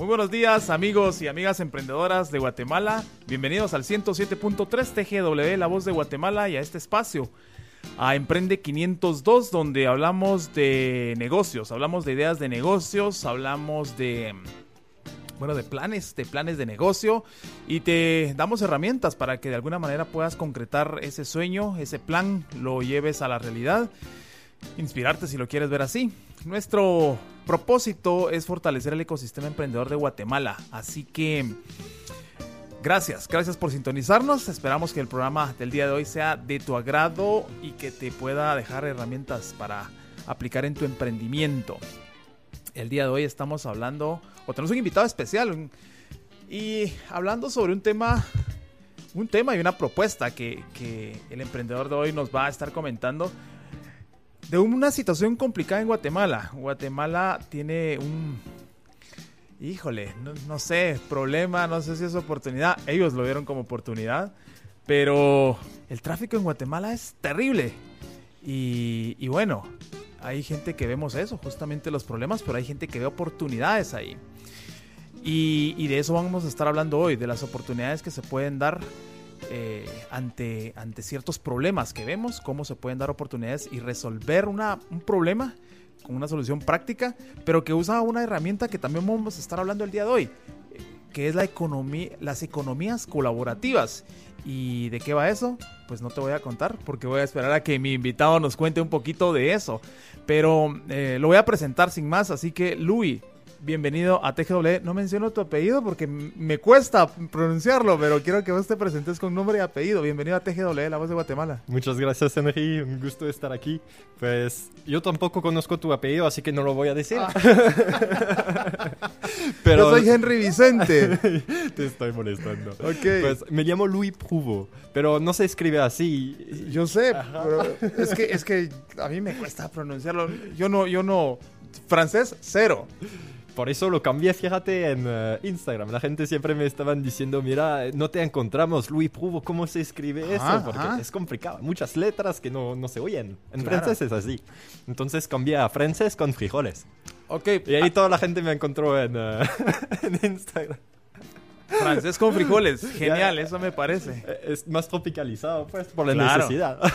Muy buenos días amigos y amigas emprendedoras de Guatemala. Bienvenidos al 107.3 TGW, la voz de Guatemala y a este espacio, a Emprende 502, donde hablamos de negocios, hablamos de ideas de negocios, hablamos de bueno, de planes, de planes de negocio y te damos herramientas para que de alguna manera puedas concretar ese sueño, ese plan, lo lleves a la realidad, inspirarte si lo quieres ver así. Nuestro propósito es fortalecer el ecosistema emprendedor de Guatemala. Así que gracias, gracias por sintonizarnos. Esperamos que el programa del día de hoy sea de tu agrado y que te pueda dejar herramientas para aplicar en tu emprendimiento. El día de hoy estamos hablando, o tenemos un invitado especial, y hablando sobre un tema, un tema y una propuesta que, que el emprendedor de hoy nos va a estar comentando de una situación complicada en Guatemala. Guatemala tiene un, híjole, no, sé, problema, no sé si es oportunidad. Ellos lo vieron como oportunidad, pero el tráfico en Guatemala es terrible. Y, bueno, hay gente que vemos eso, justamente los problemas, pero hay gente que ve oportunidades ahí. Y, de eso vamos a estar hablando hoy, de las oportunidades que se pueden dar eh, ante, ante ciertos problemas que vemos, cómo se pueden dar oportunidades y resolver un problema con una solución práctica, pero que usa una herramienta que también vamos a estar hablando el día de hoy, que es la economía, las economías colaborativas. ¿Y de qué va eso? Pues no te voy a contar porque voy a esperar a que mi invitado nos cuente un poquito de eso. Pero eh, lo voy a presentar sin más, así que Louis, bienvenido a TGW. No menciono tu apellido porque me cuesta pronunciarlo, pero quiero que vos te presentes con nombre y apellido. Bienvenido a TGW, la voz de Guatemala. Muchas gracias, Henry. Un gusto estar aquí. Pues yo tampoco conozco tu apellido, así que no lo voy a decir. Ah. pero... Yo soy Henry Vicente. te estoy molestando. Ok. Pues me llamo Louis Pruvo, pero no se escribe así. Yo sé, pero es que, es que a mí me cuesta pronunciarlo. Yo no, yo no... Francés, cero. Por eso lo cambié, fíjate, en eh, Instagram. La gente siempre me estaban diciendo, mira, no te encontramos, Luis Pruvo, ¿cómo se escribe eso? Porque es complicado. Muchas letras que no, no se oyen. En francés es así. Entonces cambié a francés con frijoles. Ok. Y ahí toda la gente me encontró en, eh, en Instagram. Francés con frijoles, genial, eso me parece. Eh, es más tropicalizado, pues, por la necesidad.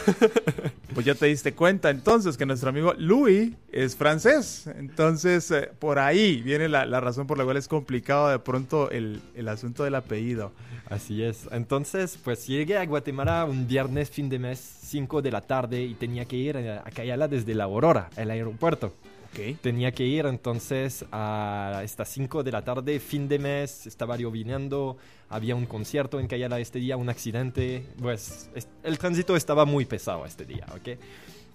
Pues ya te diste cuenta entonces que nuestro amigo Louis es francés. Entonces, eh, por ahí viene la, razón por la cual es complicado de pronto el, el, asunto del apellido. Así es. Entonces, pues llegué a Guatemala un viernes, fin de mes, 5 de la tarde, y tenía que ir a Cayala desde la Aurora, el aeropuerto. Tenía que ir entonces a estas 5 de la tarde, fin de mes, estaba lloviendo, había un concierto en Cayala este día, un accidente, pues el tránsito estaba muy pesado este día, ¿ok?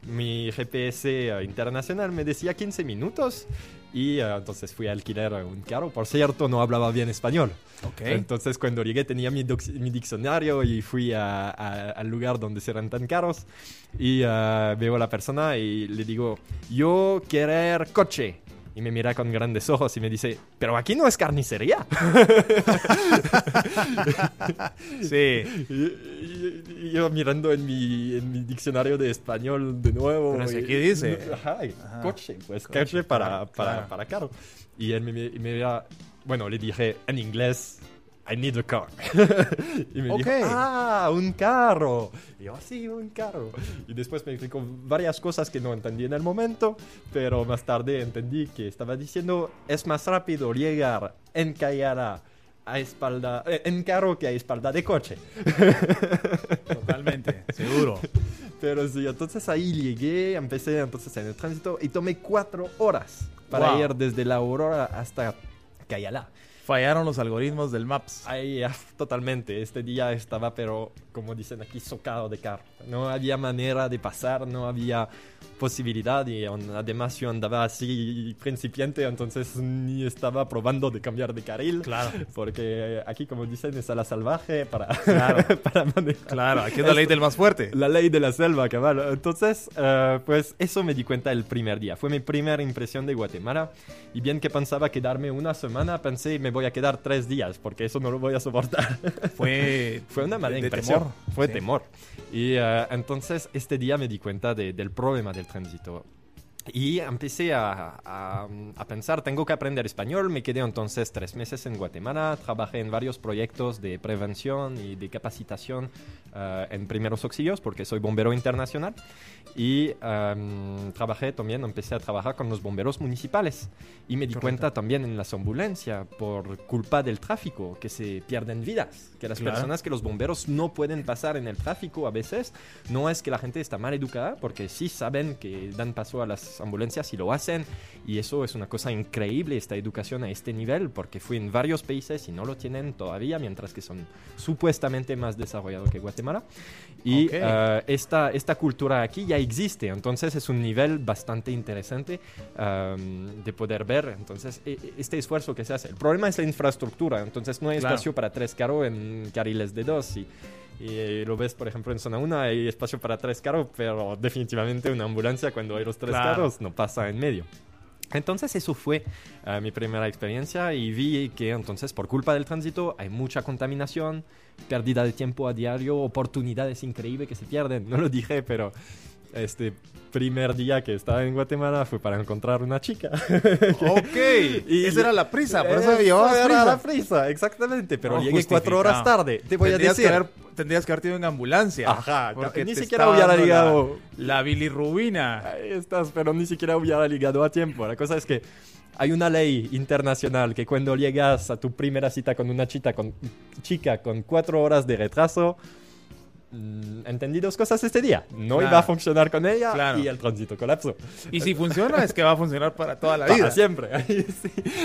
Mi GPS eh, internacional me decía 15 minutos y eh, entonces fui a alquilar un carro. Por cierto, no hablaba bien español. Okay. Entonces cuando llegué tenía mi, mi diccionario y fui al lugar donde se rentan carros y uh, veo a la persona y le digo, yo quiero coche. Y me mira con grandes ojos y me dice, pero aquí no es carnicería. sí. Y, yo mirando en mi, en mi, diccionario de español de nuevo. Pero aquí dice. Ajá, coche, pues coche, para, para, para, carro. Y él me, me mira, bueno, le dije en inglés, I need a car. y me dijo, ah, un carro. Y yo, sí, un carro. Y después me explicó varias cosas que no entendí en el momento, pero más tarde entendí que estaba diciendo, es más rápido llegar en Cayara a espalda, eh, en carro que a espalda de coche. Totalmente, seguro. Pero sí, entonces ahí llegué, empecé entonces en el tránsito y tomé cuatro horas para ir desde la Aurora hasta Cayala. Fallaron los algoritmos del Maps. Ahí, totalmente. Este día estaba, pero como dicen aquí, socado de carro. No había manera de pasar, no había posibilidad y además yo andaba así principiante, entonces ni estaba probando de cambiar de carril. Claro. Porque aquí, como dicen, es a la salvaje para, claro. para manejar. Claro, aquí es la ley del más fuerte. La ley de la selva, cabal. Entonces, eh, pues eso me di cuenta el primer día. Fue mi primera impresión de Guatemala. Y bien que pensaba quedarme una semana, pensé me voy a quedar tres días porque eso no lo voy a soportar. Fue, Fue una mala impresión. Temor. Fue temor. Y uh, entonces este día me di cuenta de, del problema del tránsito. Y empecé a, a, pensar, tengo que aprender español. Me quedé entonces tres meses en Guatemala. Trabajé en varios proyectos de prevención y de capacitación eh, en primeros auxilios porque soy bombero internacional. Y em, trabajé también, empecé a trabajar con los bomberos municipales. Y me di cuenta también en las ambulancias, por culpa del tráfico, que se pierden vidas. Que las personas que los bomberos no pueden pasar en el tráfico a veces, no es que la gente está mal educada, porque sí saben que dan paso a las ambulancias y lo hacen. Y eso es una cosa increíble, esta educación a este nivel, porque fui en varios países y no lo tienen todavía, mientras que son supuestamente más desarrollados que Guatemala. Y eh, esta, esta cultura aquí ya existe, entonces es un nivel bastante interesante um, de poder ver. Entonces, e, e, este esfuerzo que se hace. El problema es la infraestructura, entonces no hay espacio para tres carros en carriles de dos. Y, y lo ves, por ejemplo, en zona 1 hay espacio para tres carros, pero definitivamente una ambulancia cuando hay los tres carros no pasa en medio. Entonces eso fue eh, mi primera experiencia y vi que entonces por culpa del tránsito hay mucha contaminación, pérdida de tiempo a diario, oportunidades increíbles que se pierden. No lo dije, pero este primer día que estaba en Guatemala fue para encontrar una chica. ok, y esa era la prisa, por eso prisa. Era la prisa, exactamente, pero llegué cuatro horas tarde. Te voy a decir. Que haber, tendrías que haberte ido en ambulancia. Ajá, porque ni siquiera hubiera ligado. La, la bilirrubina. Ahí estás, pero ni siquiera hubiera ligado a tiempo. La cosa es que hay una ley internacional que cuando llegas a tu primera cita con una chica con, chica con cuatro horas de retraso, entendí dos cosas este día. No iba a funcionar con ella y el tránsito colapsó. Y si funciona, es que va a funcionar para toda la vida. Para siempre.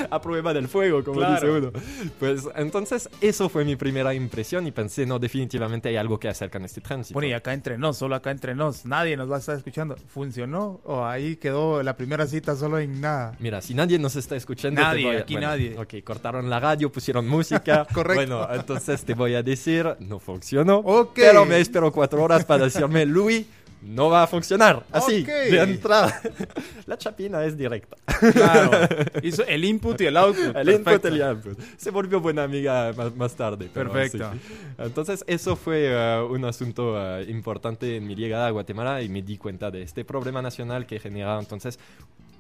A prueba del fuego, como dice uno. Pues entonces, eso fue mi primera impresión y pensé, no, definitivamente hay algo que hacer con este tránsito. Bueno, y acá entre nos, solo acá entre nos, nadie nos va a estar escuchando. ¿Funcionó? ¿O ahí quedó la primera cita solo en nada? Mira, si nadie nos está escuchando, nadie, aquí nadie. Ok, cortaron la radio, pusieron música. Correcto. Bueno, entonces te voy a decir, no funcionó. Ok. Pero espero cuatro horas para decirme, Luis, no va a funcionar. Así, de entrada. La chapina es directa. Claro. Hizo el input y el output. El input y el output. Se volvió buena amiga más, tarde. Perfecto. Entonces, eso fue uh, un asunto uh, importante en mi llegada a Guatemala y me di cuenta de este problema nacional que genera entonces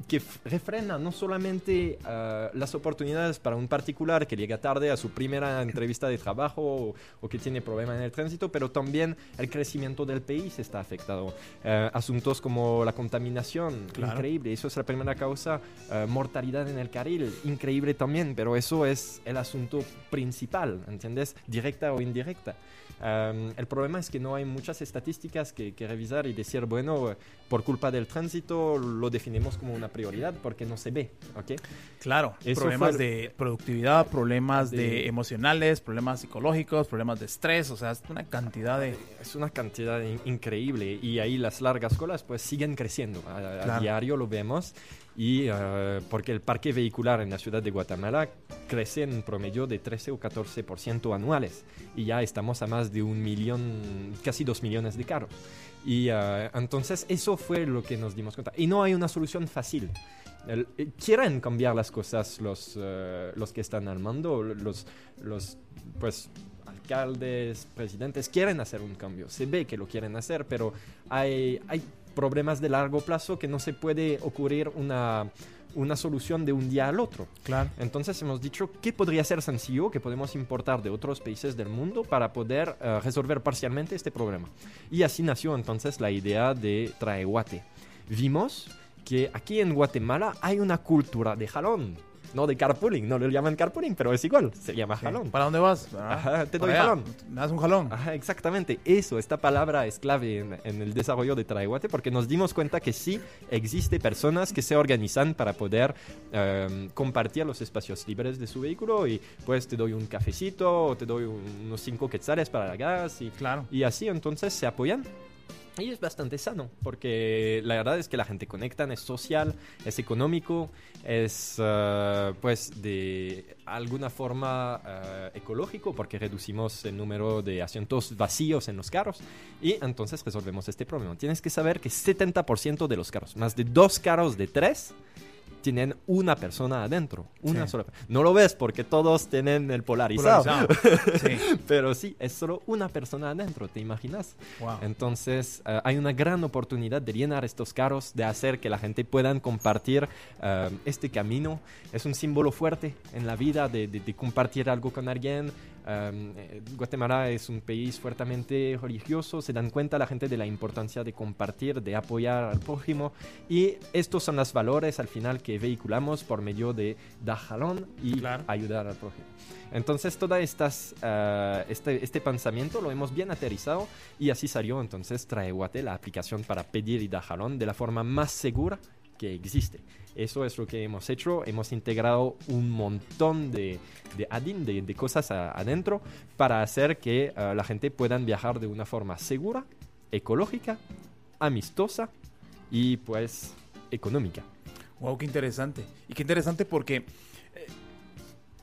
que refrena no solamente uh, las oportunidades para un particular que llega tarde a su primera entrevista de trabajo o, que tiene problemas en el tránsito, pero también el crecimiento del país está afectado. Uh, asuntos como la contaminación, increíble, eso es la primera causa. Uh, mortalidad en el carril, increíble también, pero eso es el asunto principal, ¿entiendes? Directa o indirecta el problema es que no hay muchas estadísticas que, revisar y decir, bueno, por culpa del tránsito lo definimos como una prioridad porque no se ve, ¿ok? Claro, problemas de productividad, problemas de... emocionales, problemas psicológicos, problemas de estrés, o sea, es una cantidad de... Es una cantidad increíble y ahí las largas colas pues siguen creciendo, a, diario lo vemos y uh, porque el parque vehicular en la ciudad de Guatemala crece en promedio de 13 o 14% anuales y ya estamos a más de un millón, casi dos millones de carros. Y uh, entonces eso fue lo que nos dimos cuenta. Y no hay una solución fácil. El, eh, quieren cambiar las cosas los, uh, los que están al mando, los, los pues, alcaldes, presidentes, quieren hacer un cambio. Se ve que lo quieren hacer, pero hay, hay problemas de largo plazo que no se puede ocurrir una, una solución de un día al otro. Claro. Entonces hemos dicho qué podría ser sencillo que podemos importar de otros países del mundo para poder eh, resolver parcialmente este problema. Y así nació entonces la idea de Traeguate. Vimos que aquí en Guatemala hay una cultura de jalón no de carpooling, no lo llaman carpooling, pero es igual, se llama jalón. ¿Para dónde vas? Ah, te doy jalón. Me das un jalón. exactamente, eso, esta palabra es clave en, el desarrollo de Traiguate porque nos dimos cuenta que sí existe personas que se organizan para poder em, compartir los espacios libres de su vehículo y pues te doy un cafecito o te doy unos cinco quetzales para la gas y, claro. y así entonces se apoyan y es bastante sano, porque la verdad es que la gente conecta, es social, es económico, es uh, pues de alguna forma uh, ecológico, porque reducimos el número de asientos vacíos en los carros y entonces resolvemos este problema. Tienes que saber que 70% de los carros, más de dos carros de tres, tienen una persona adentro, una sola. No lo ves porque todos tienen el polarizado, pero sí, es solo una persona adentro, ¿te imaginas? Entonces eh, hay una gran oportunidad de llenar estos carros, de hacer que la gente pueda compartir eh, este camino. Es un símbolo fuerte en la vida de, de compartir algo con alguien, eh, Guatemala es un país fuertemente religioso, se dan cuenta la gente de la importancia de compartir, de apoyar al prójimo y estos son los valores al final que vehiculamos por medio de dar jalón y ayudar al prójimo. Entonces todo estas, eh, este, este, pensamiento lo hemos bien aterrizado y así salió entonces Traeguate, la aplicación para pedir y dar jalón de la forma más segura que existe. Eso es lo que hemos hecho. Hemos integrado un montón de, de adin, de, cosas adentro, para hacer que eh, la gente pueda viajar de una forma segura, ecológica, amistosa y pues económica. Wow, qué interesante. Y qué interesante porque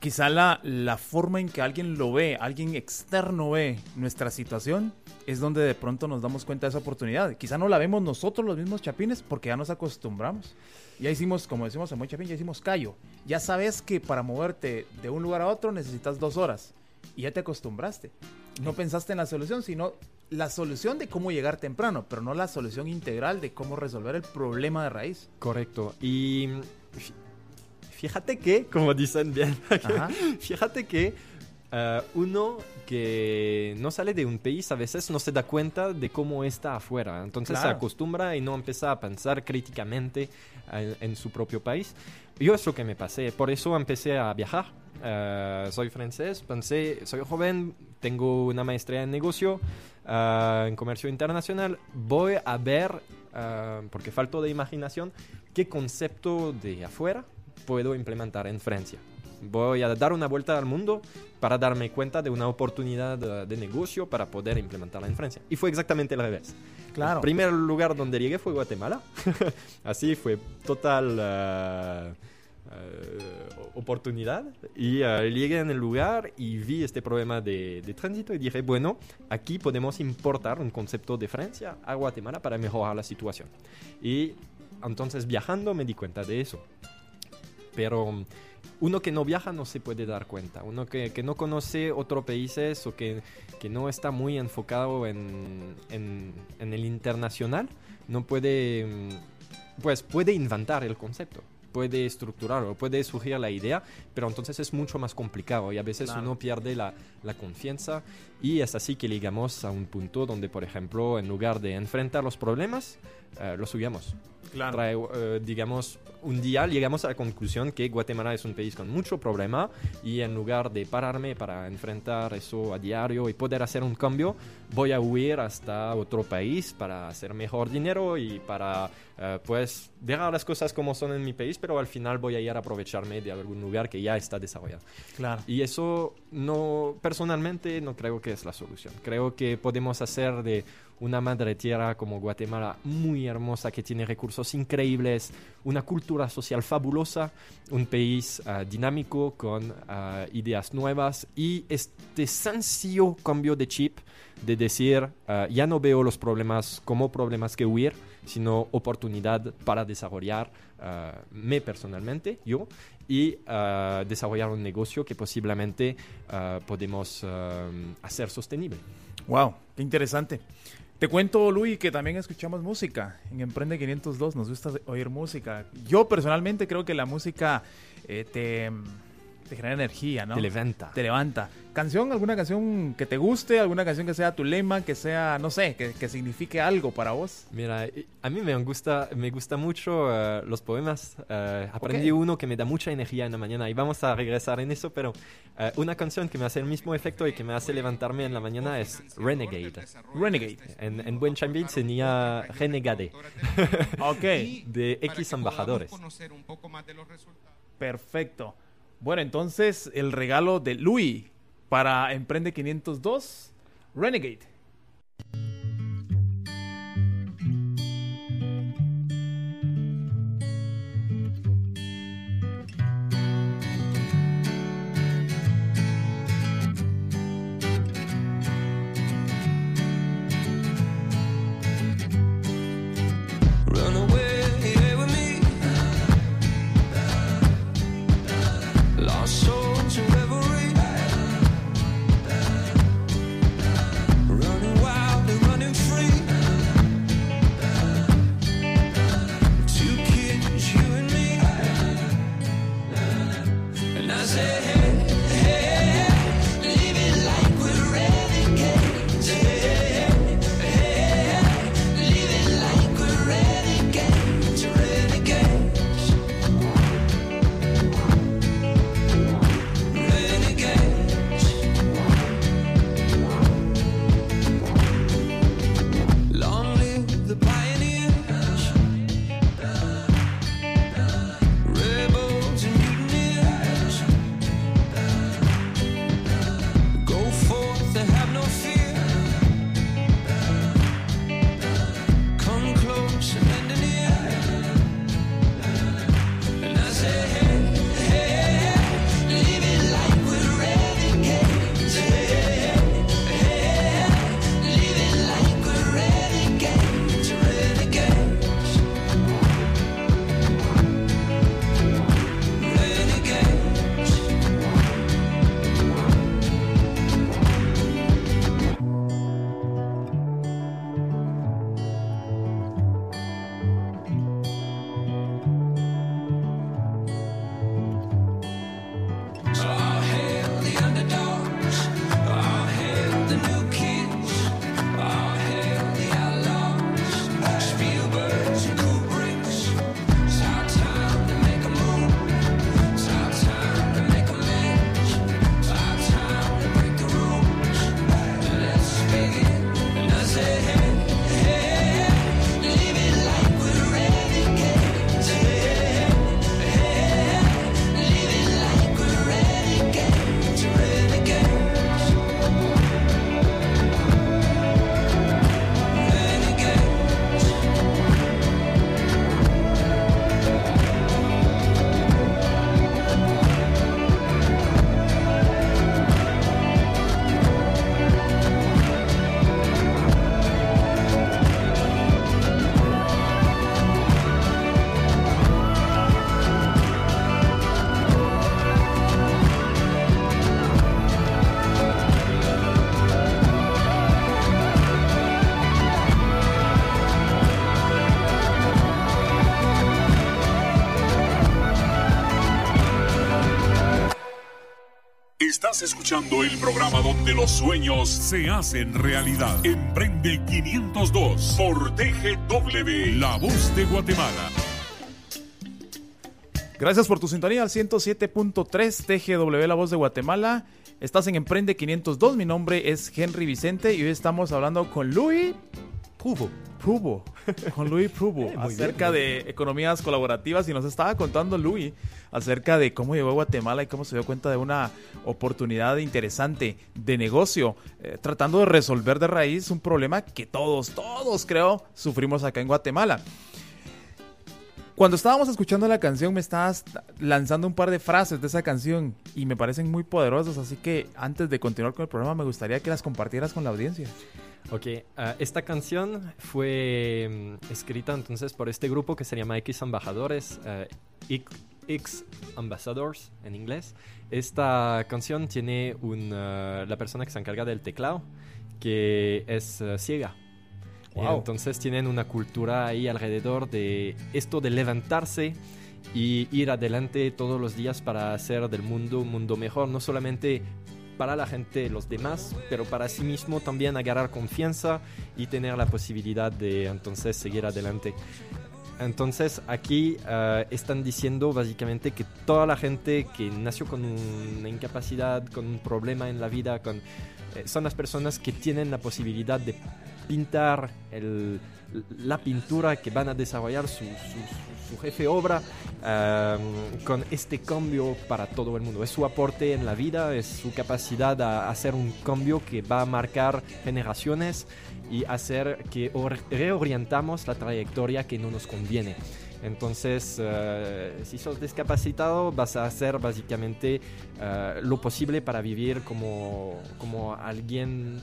quizá la, la forma en que alguien lo ve, alguien externo ve nuestra situación, es donde de pronto nos damos cuenta de esa oportunidad. Quizá no la vemos nosotros los mismos chapines porque ya nos acostumbramos. Ya hicimos, como decimos en Buen Chapín, ya hicimos callo. Ya sabes que para moverte de un lugar a otro necesitas dos horas. Y ya te acostumbraste. No pensaste en la solución, sino la solución de cómo llegar temprano, pero no la solución integral de cómo resolver el problema de raíz. Correcto. Y fíjate que, como dicen bien, fíjate que eh, uno que no sale de un país a veces no se da cuenta de cómo está afuera. Entonces se acostumbra y no empieza a pensar críticamente en, su propio país. Yo es lo que me pasé. Por eso empecé a viajar. Eh, soy francés, pensé, soy joven, tengo una maestría en negocio, eh, en comercio internacional. Voy a ver, porque falto de imaginación, qué concepto de afuera puedo implementar en Francia voy a dar una vuelta al mundo para darme cuenta de una oportunidad de, negocio para poder implementarla en Francia. Y fue exactamente al revés. Claro. El primer lugar donde llegué fue Guatemala. Así fue total uh, uh, oportunidad. Y uh, llegué en el lugar y vi este problema de, de, tránsito y dije, bueno, aquí podemos importar un concepto de Francia a Guatemala para mejorar la situación. Y entonces viajando me di cuenta de eso. Pero uno que no viaja no se puede dar cuenta, uno que, que no conoce otros países o que, que no está muy enfocado en, en, en, el internacional, no puede, mm, pues puede inventar el concepto, puede estructurarlo, puede surgir la idea, pero entonces es mucho más complicado y a veces uno pierde la, la confianza y es así que llegamos a un punto donde, por ejemplo, en lugar de enfrentar los problemas, eh, los subimos. Claro. Eh, digamos, un día llegamos a la conclusión que Guatemala es un país con mucho problema y en lugar de pararme para enfrentar eso a diario y poder hacer un cambio, voy a huir hasta otro país para hacer mejor dinero y para eh, pues dejar las cosas como son en mi país, pero al final voy a ir a aprovecharme de algún lugar que ya está desarrollado. Claro. Y eso no, personalmente no creo que es la solución. Creo que podemos hacer de una madre tierra como Guatemala muy hermosa que tiene recursos increíbles, una cultura social fabulosa, un país ah, dinámico con ah, ideas nuevas y este sencillo cambio de chip de decir ah, ya no veo los problemas como problemas que huir, sino oportunidad para desarrollar me personalmente, yo, y desarrollar un negocio que posiblemente podemos hacer sostenible. Wow, qué interesante. Te cuento, Luis, que también escuchamos música. En Emprende 502 nos gusta oír música. Yo personalmente creo que la música eh, te te genera energía, ¿no? Te levanta. Te levanta. ¿Canción? ¿Alguna canción que te guste? ¿Alguna canción que sea tu lema? Que sea, no sé, que, signifique algo para vos. Mira, a mí me gusta, me gusta mucho eh, los poemas. Uh, aprendí uno que me da mucha energía en la mañana y vamos a regresar en eso, pero eh, una canción que me hace el mismo efecto y que me hace levantarme en la mañana es Renegade. Renegade. En, en buen chambín sería Renegade. ok. De X embajadores. Perfecto. Bueno, entonces el regalo de Louis para Emprende 502, Renegade. Escuchando el programa donde los sueños se hacen realidad. Emprende 502 por TGW, La Voz de Guatemala. Gracias por tu sintonía al 107.3 TGW La Voz de Guatemala. Estás en Emprende 502. Mi nombre es Henry Vicente y hoy estamos hablando con Luis Prubo. Prubo. Con Luis Prubo. acerca de economías colaborativas. Y nos estaba contando Luis acerca de cómo llegó a Guatemala y cómo se dio cuenta de una oportunidad interesante de negocio. Eh, tratando de resolver de raíz un problema que todos, todos creo, sufrimos acá en Guatemala. Cuando estábamos escuchando la canción me estabas lanzando un par de frases de esa canción y me parecen muy poderosas, así que antes de continuar con el programa me gustaría que las compartieras con la audiencia. Ok, ah, esta canción fue mm, escrita entonces por este grupo que se llama X Embajadores, uh, X, Ambassadors en inglés. Esta canción tiene una, la persona que se encarga del teclado que es ciega entonces tienen una cultura ahí alrededor de esto de levantarse y ir adelante todos los días para hacer del mundo un mundo mejor, no solamente para la gente, los demás, pero para sí mismo también agarrar confianza y tener la posibilidad de entonces seguir adelante. Entonces aquí eh, están diciendo básicamente que toda la gente que nació con una incapacidad, con un problema en la vida, con, eh, son las personas que tienen la posibilidad de pintar la pintura que van a desarrollar su, jefe obra um, con este cambio para todo el mundo. Es su aporte en la vida, es su capacidad a hacer un cambio que va a marcar generaciones y hacer que reorientamos la trayectoria que no nos conviene. Entonces, uh, si sos discapacitado, vas a hacer básicamente uh, lo posible para vivir como, como alguien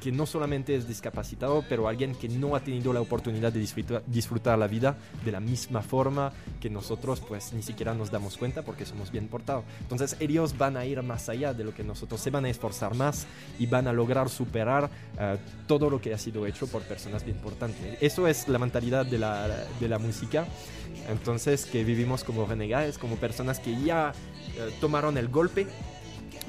que no solamente es discapacitado, pero alguien que no ha tenido la oportunidad de disfrutar, la vida de la misma forma que nosotros, pues ni siquiera nos damos cuenta porque somos bien portados. Entonces ellos van a ir más allá de lo que nosotros, se van a esforzar más y van a lograr superar eh, todo lo que ha sido hecho por personas bien importantes. Eso es la mentalidad de la, de la música. Entonces que vivimos como renegados, como personas que ya eh, tomaron el golpe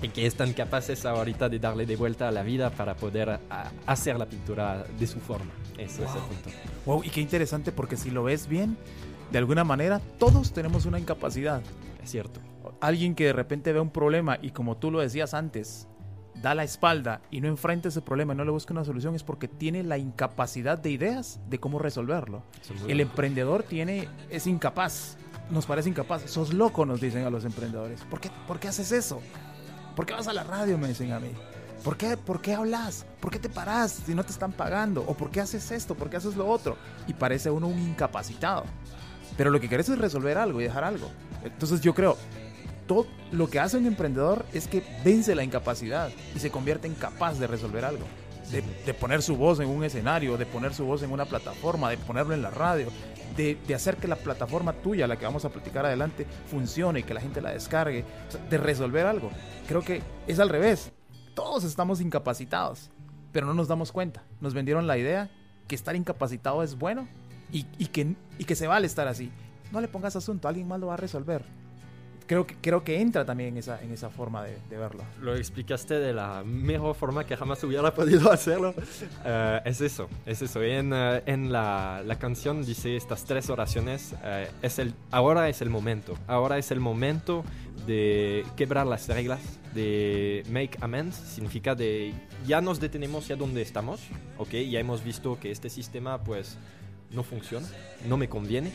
y que están capaces ahorita de darle de vuelta a la vida para poder hacer la pintura de su forma. Eso es el punto. Wow, y qué interesante porque si lo ves bien, de alguna manera todos tenemos una incapacidad. Es cierto. Alguien que de repente ve un problema y como tú lo decías antes, da la espalda y no enfrenta ese problema y no le busca una solución es porque tiene la incapacidad de ideas de cómo resolverlo. El emprendedor tiene es incapaz. Nos parece incapaz. Sos loco, nos dicen a los emprendedores. ¿Por qué, ¿Por qué haces eso? ¿Por qué vas a la radio? Me dicen a mí. ¿Por qué, ¿Por qué hablas? ¿Por qué te paras si no te están pagando? ¿O por qué haces esto? ¿Por qué haces lo otro? Y parece uno un incapacitado. Pero lo que quieres es resolver algo y dejar algo. Entonces yo creo, todo lo que hace un emprendedor es que vence la incapacidad y se convierte en capaz de resolver algo. De, poner su voz en un escenario, de poner su voz en una plataforma, de ponerlo en la radio, de, hacer que la plataforma tuya, la que vamos a platicar adelante, funcione y que la gente la descargue, de resolver algo. Creo que es al revés. Todos estamos incapacitados, pero no nos damos cuenta. Nos vendieron la idea que estar incapacitado es bueno y, y, que, y que se vale estar así. No le pongas asunto, alguien más lo va a resolver creo que, creo que entra también en esa, en esa forma de, verlo. Lo explicaste de la mejor forma que jamás hubiera podido hacerlo. Eh, es eso, es eso. En, eh, en la, la, canción dice estas tres oraciones. Eh, es el, ahora es el momento. Ahora es el momento de quebrar las reglas, de make amends. Significa de ya nos detenemos ya donde estamos. Ok, ya hemos visto que este sistema pues no funciona, no me conviene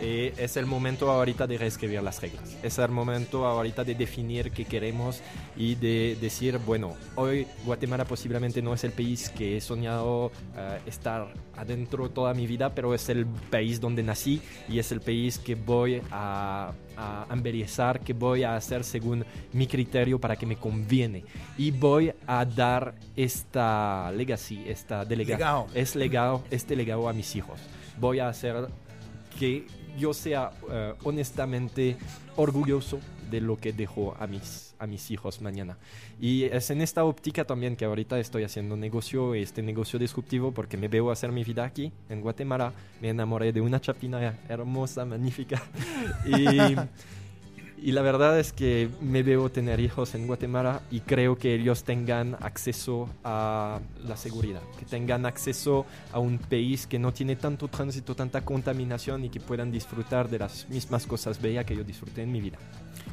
es el momento ahorita de reescribir las reglas. Es el momento ahorita de definir qué queremos y de decir, bueno, hoy Guatemala posiblemente no es el país que he soñado eh, estar adentro toda mi vida, pero es el país donde nací y es el país que voy a, a que voy a hacer según mi criterio para que me conviene. Y voy a dar esta legacy, esta delegado, es legado, este legado a mis hijos. Voy a hacer que yo sea eh, honestamente orgulloso de lo que dejo a mis, a mis hijos mañana. Y es en esta óptica también que ahorita estoy haciendo negocio, este negocio disruptivo, porque me veo hacer mi vida aquí, en Guatemala. Me enamoré de una chapina hermosa, magnífica. y, Y la verdad es que me veo tener hijos en Guatemala y creo que ellos tengan acceso a la seguridad, que tengan acceso a un país que no tiene tanto tránsito, tanta contaminación y que puedan disfrutar de las mismas cosas bellas que yo disfruté en mi vida.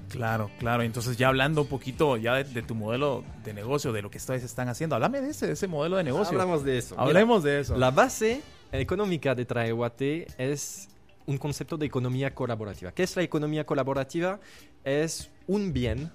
Claro, claro. Entonces ya hablando un poquito ya de, tu modelo de negocio, de lo que ustedes están haciendo, háblame de ese, ese modelo de negocio. Hablamos de eso. Hablemos de eso. La base económica de Traeguate es un concepto de economía colaborativa. ¿Qué es la economía colaborativa? Es un bien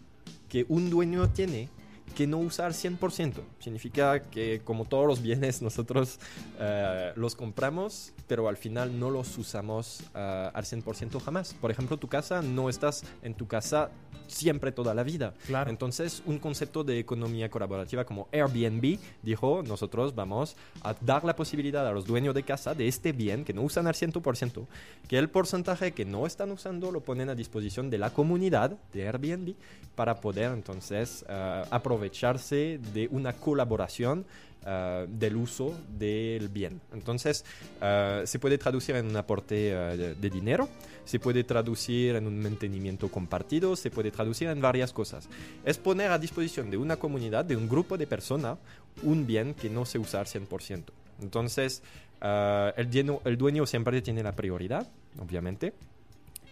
que un dueño tiene que no usa al 100%. Significa que como todos los bienes nosotros eh, los compramos, pero al final no los usamos uh, al 100% jamás. Por ejemplo, tu casa, no estás en tu casa siempre toda la vida. Claro. Entonces, un concepto de economía colaborativa como Airbnb dijo, nosotros vamos a dar la posibilidad a los dueños de casa de este bien que no usan al 100%, que el porcentaje que no están usando lo ponen a disposición de la comunidad de Airbnb para poder entonces uh, aprovecharse de una colaboración Uh, del uso del bien. Entonces, uh, se puede traducir en un aporte uh, de, dinero, se puede traducir en un mantenimiento compartido, se puede traducir en varias cosas. Es poner a disposición de una comunidad, de un grupo de personas, un bien que no se usa al 100%. Entonces, el dueño siempre tiene la prioridad, obviamente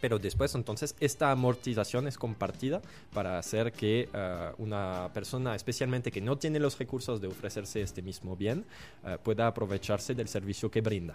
pero después entonces esta amortización es compartida para hacer que uh, una persona, especialmente que no tiene los recursos de ofrecerse este mismo bien, uh, pueda aprovecharse del servicio que brinda.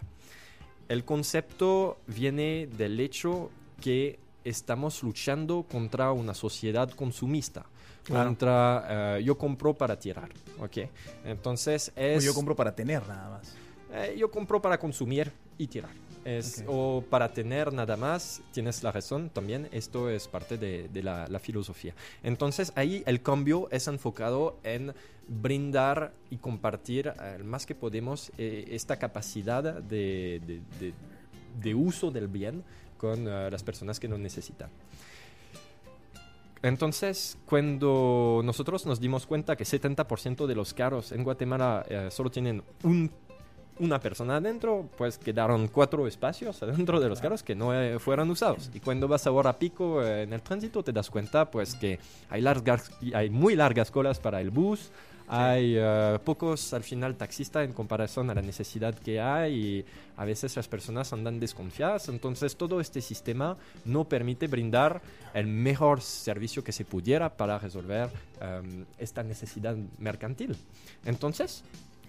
El concepto viene del hecho que estamos luchando contra una sociedad consumista. Claro. Contra uh, yo compro para tirar, ¿ok? Entonces es... O yo compro para tener nada más. Eh, yo compro para consumir y tirar. Es, okay. O para tener nada más, tienes la razón también, esto es parte de, de la, la, filosofía. Entonces ahí el cambio es enfocado en brindar y compartir el más que podemos eh, esta capacidad de, de, de, uso del bien con uh, las personas que lo necesitan. Entonces, cuando nosotros nos dimos cuenta que 70% de los carros en Guatemala eh, solo tienen un una persona adentro, pues quedaron cuatro espacios adentro de los carros que no eh, fueron usados. Y cuando vas ahora a pico eh, en el tránsito te das cuenta pues que hay, largas, hay muy largas colas para el bus, hay uh, pocos al final taxistas en comparación a la necesidad que hay y a veces las personas andan desconfiadas. Entonces todo este sistema no permite brindar el mejor servicio que se pudiera para resolver um, esta necesidad mercantil. Entonces,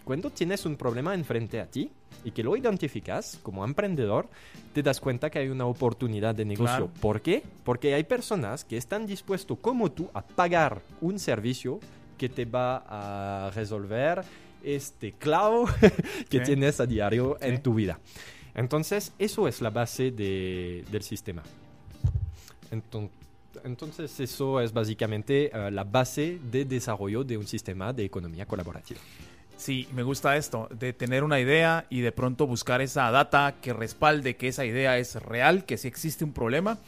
cuando tienes un problema enfrente a ti y que lo identificas como emprendedor, te das cuenta que hay una oportunidad de negocio. Claro. ¿Por qué? Porque hay personas que están dispuestos, como tú, a pagar un servicio que te va a resolver este clavo que Sí. tienes a diario Sí. en tu vida. Entonces, eso es la base de- del sistema. Enton- Entonces, eso es básicamente eh, la base de desarrollo de un sistema de economía colaborativa. Sí, me gusta esto, de tener una idea y de pronto buscar esa data que respalde que esa idea es real, que sí existe un problema.